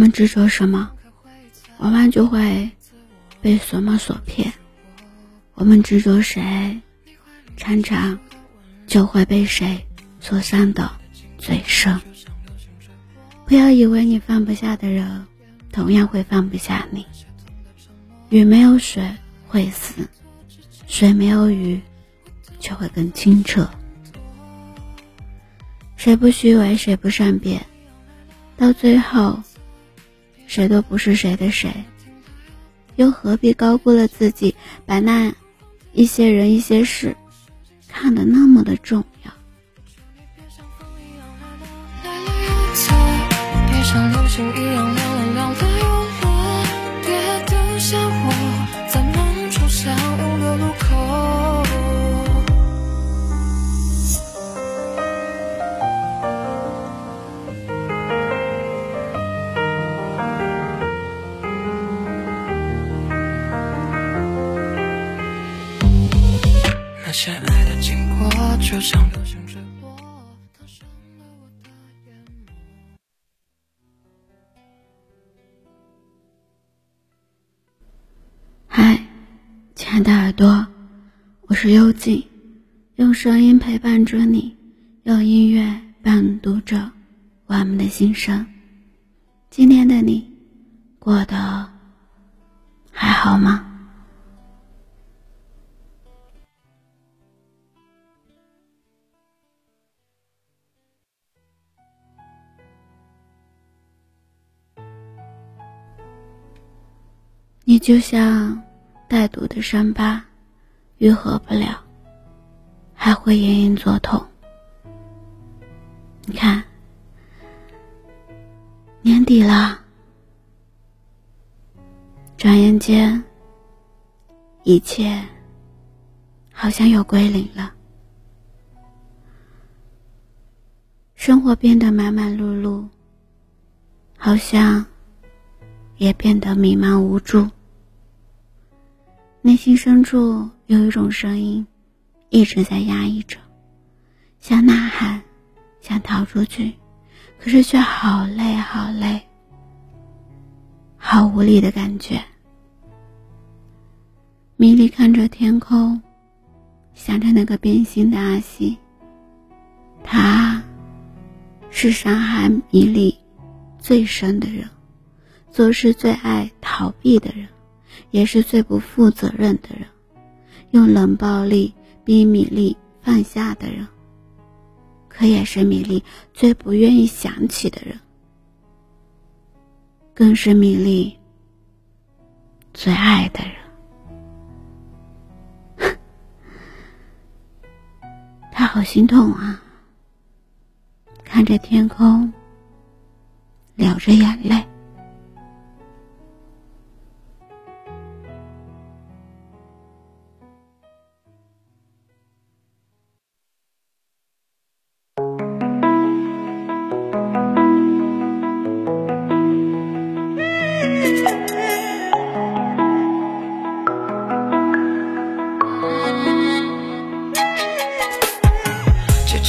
我们执着什么，往往就会被什么所骗；我们执着谁，常常就会被谁所伤的最深。不要以为你放不下的人，同样会放不下你。雨没有水会死，水没有鱼就会更清澈。谁不虚伪，谁不善变，到最后，谁都不是谁的谁，又何必高估了自己，把那一些人、一些事看得那么的重要？像风一样幽静，用声音陪伴着你，用音乐伴读着我们的心声。今天的你过得还好吗？你就像带毒的伤疤，愈合不了，还会隐隐作痛。你看，年底了，转眼间，一切好像又归零了，生活变得忙忙碌碌，好像。也变得迷茫无助，内心深处有一种声音一直在压抑着，想呐喊，想逃出去，可是却好累好累，好无力的感觉。米莉看着天空，想着那个变心的阿西，他是伤害米莉最深的人。做事最爱逃避的人，也是最不负责任的人，用冷暴力逼米粒放下的人，可也是米粒最不愿意想起的人，更是米粒最爱的人。他好心痛啊，看着天空，流着眼泪。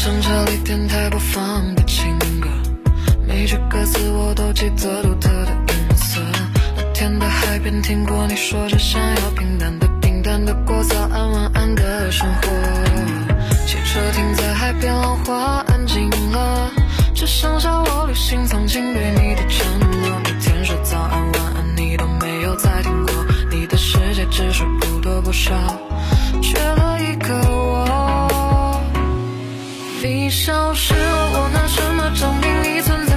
像查理电台播放的情歌，每句歌词我都记得独特的音色。那天的海边听过你说着想要平淡的、平淡的过早安、晚安的生活。汽车停在海边，浪花安静了，只剩下我旅行曾经对你的承诺。每天说早安、晚安，你都没有再听过。你的世界只是不多不少，却你消失了，我拿什么证明你存在？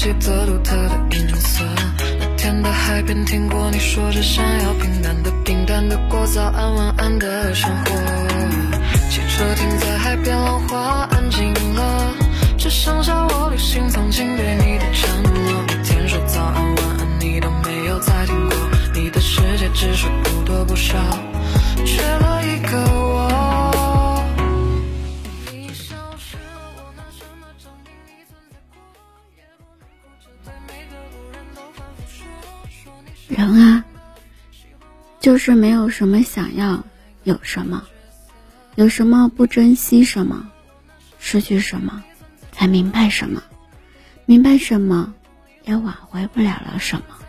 记得独特的颜色。那天的海边，听过你说着想要平淡的、平淡的过早安晚安的生活。汽车停在海边，浪花安静了，只剩下我旅行曾经对你的承诺。每天说早安晚安，你都没有再听过。你的世界只是不多不少，却就是没有什么想要有什么，有什么不珍惜什么，失去什么，才明白什么，明白什么，也挽回不了了什么。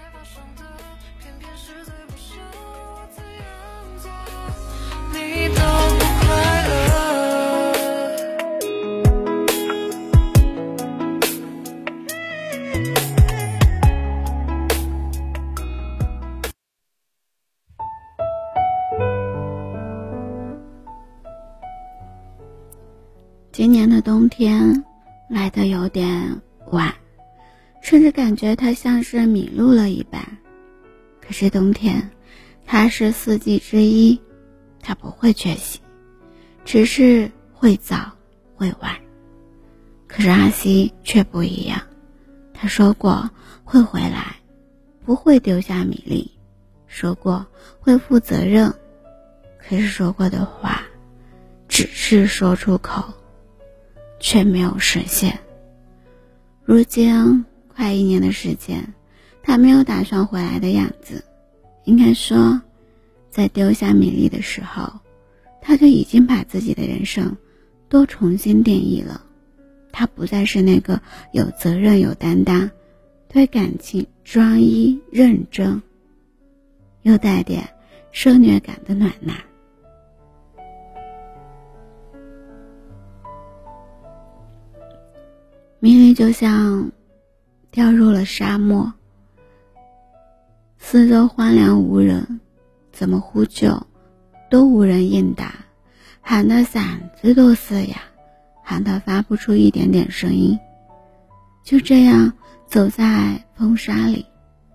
甚至感觉他像是迷路了一般。可是冬天，它是四季之一，它不会缺席，只是会早会晚。可是阿西却不一样，他说过会回来，不会丢下米粒，说过会负责任，可是说过的话，只是说出口。却没有实现。如今快一年的时间，他没有打算回来的样子。应该说，在丢下米粒的时候，他就已经把自己的人生都重新定义了。他不再是那个有责任、有担当、对感情专一、认真，又带点受虐感的暖男。米莉就像掉入了沙漠，四周荒凉无人，怎么呼救都无人应答，喊的嗓子都嘶哑，喊得发不出一点点声音。就这样走在风沙里，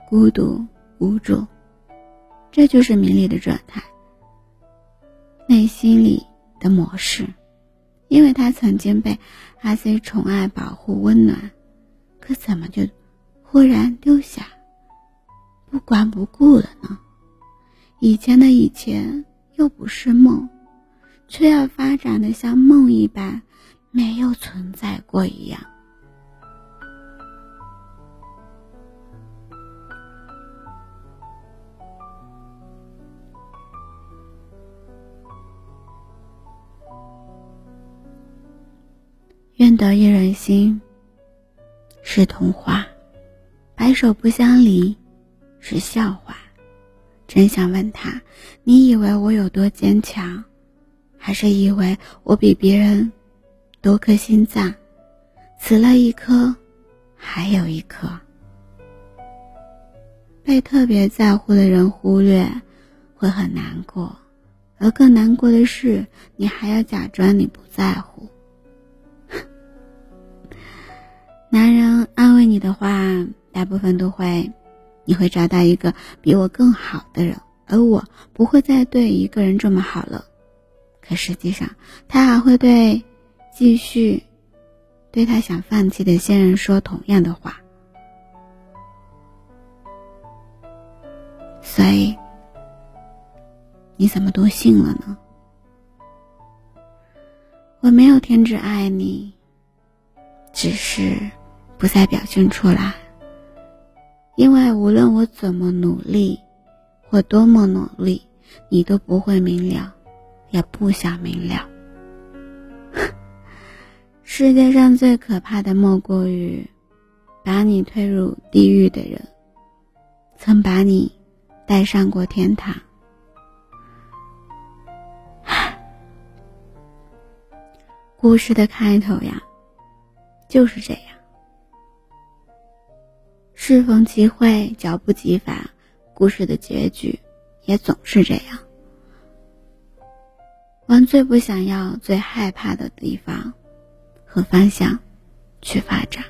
孤独无助，这就是明莉的状态，内心里的模式。因为他曾经被阿 C 宠爱、保护、温暖，可怎么就忽然丢下、不管不顾了呢？以前的以前又不是梦，却要发展的像梦一般，没有存在过一样。愿得一人心，是童话；白首不相离，是笑话。真想问他：你以为我有多坚强，还是以为我比别人多颗心脏？死了一颗，还有一颗。被特别在乎的人忽略，会很难过；而更难过的是，你还要假装你不在乎。男人安慰你的话，大部分都会，你会找到一个比我更好的人，而我不会再对一个人这么好了。可实际上，他还会对继续对他想放弃的现任说同样的话。所以，你怎么都信了呢？我没有停止爱你。只是不再表现出来，因为无论我怎么努力，或多么努力，你都不会明了，也不想明了。世界上最可怕的莫过于，把你推入地狱的人，曾把你带上过天堂。故事的开头呀。就是这样，适逢其会，脚不及防，故事的结局也总是这样，往最不想要、最害怕的地方和方向去发展。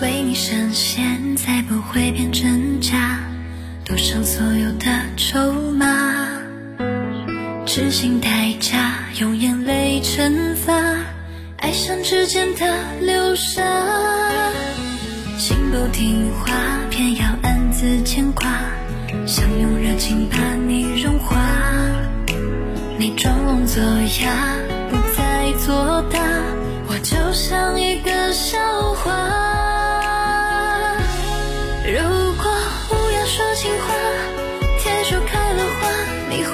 为你闪现，再不会变真假，赌上所有的筹码，痴心代价，用眼泪惩罚，爱上之间的流沙，心不听话，偏要暗自牵挂，想用热情把你融化，你装聋作哑，不再作答，我就像一个笑话。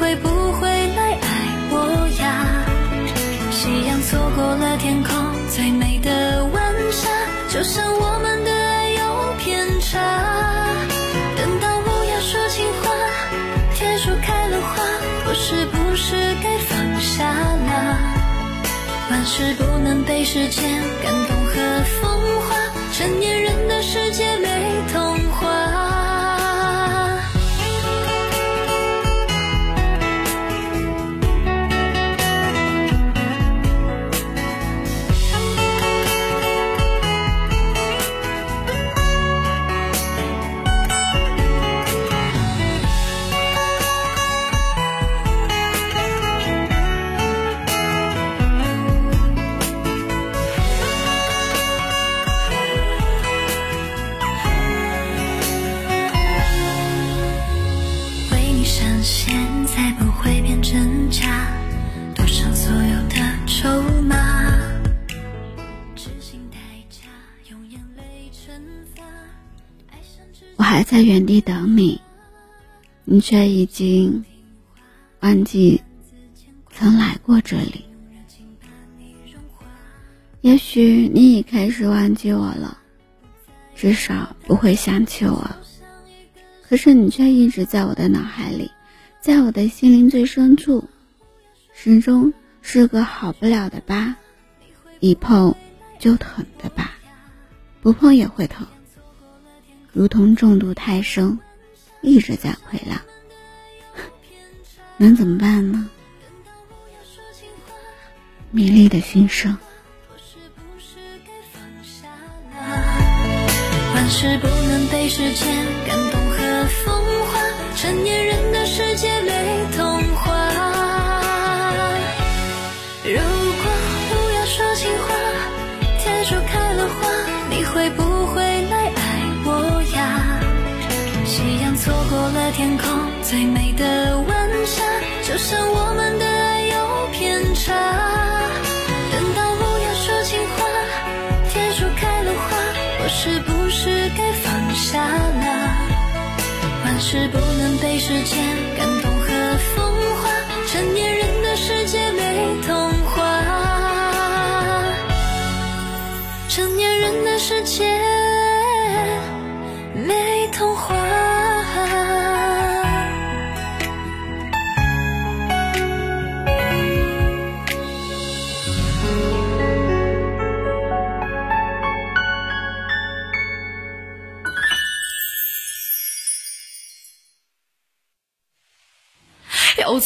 会不会来爱我呀？夕阳错过了天空最美的晚霞，就像我们的爱有偏差。等到乌鸦说情话，铁树开了花，我是不是该放下了？万事不能被时间感动和风化，成年人的世界还在原地等你，你却已经忘记曾来过这里。也许你已开始忘记我了，至少不会想起我。可是你却一直在我的脑海里，在我的心灵最深处，始终是个好不了的疤，一碰就疼的疤，不碰也会疼。如同中毒太深，一直在溃烂，能怎么办呢？米粒的心声。万事不能被时间感动和风化，成年人的世界错过了天空最美的晚霞，就像我们的爱有偏差。等到乌鸦说情话，天树开了花，我是不是该放下了？万事不能被时间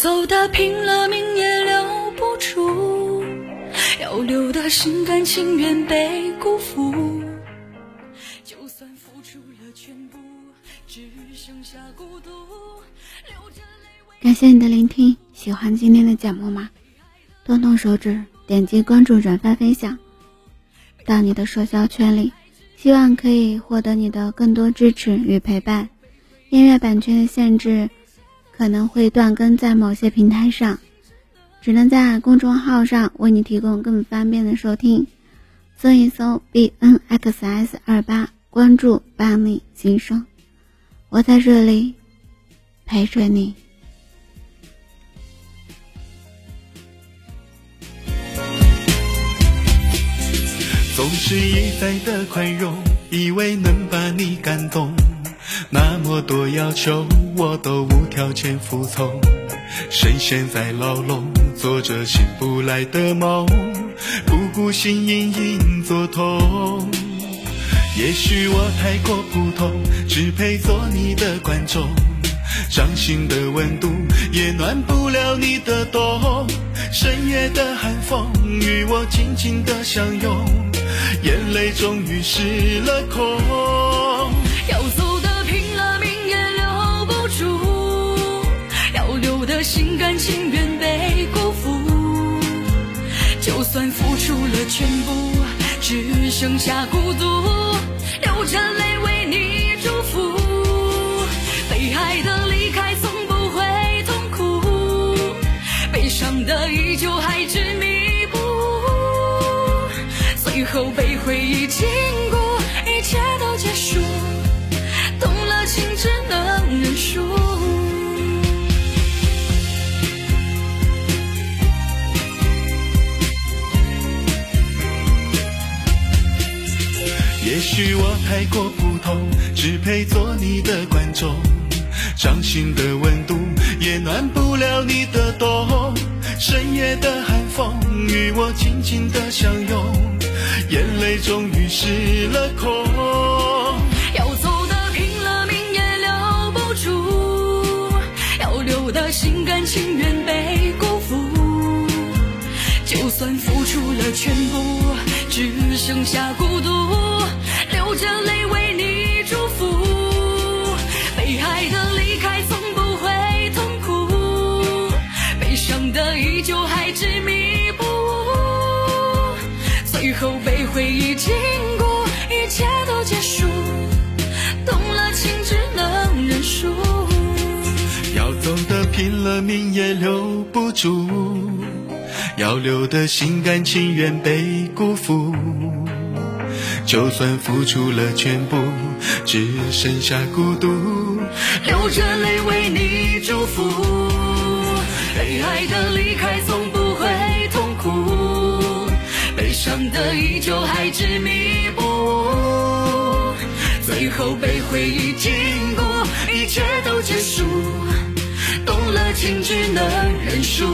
走的拼了命也留不住，要留的心甘情愿被辜负。就算付出了全部，只剩下孤独。感谢你的聆听，喜欢今天的节目吗？动动手指，点击关注、转发、分享到你的社交圈里，希望可以获得你的更多支持与陪伴。音乐版权的限制可能会断更在某些平台上，只能在公众号上为你提供更方便的收听。搜一搜 b n x s 二八，关注伴你心声，我在这里陪着你。总是一再的宽容，以为能把你感动，那么多要求我都无条件服从。深陷在牢笼，做着醒不来的梦，不顾心隐隐作痛。也许我太过普通，只配做你的观众。掌心的温度也暖不了你的冬，深夜的寒风与我紧紧的相拥，眼泪终于失了控。了全部，只剩下孤独，流着泪为你祝福。被爱的离开从不会痛苦，悲伤的依旧还执迷不悟。最后被回忆禁锢，许我太过普通，只配做你的观众。掌心的温度也暖不了你的冬。深夜的寒风与我紧紧的相拥，眼泪终于失了控。要走的拼了命也留不住，要留的心甘情愿被辜负。就算付出了全部，只剩下孤独。流着泪为你祝福，被爱的离开从不会痛苦，悲伤的依旧还执迷不悟，最后被回忆禁锢，一切都结束，动了情只能认输，要走的拼了命也留不住，要留的心甘情愿被辜负。就算付出了全部，只剩下孤独，流着泪为你祝福。被爱的离开从不会痛苦，悲伤的依旧还执迷不悟。最后被回忆禁锢，一切都结束，动了情只能认输。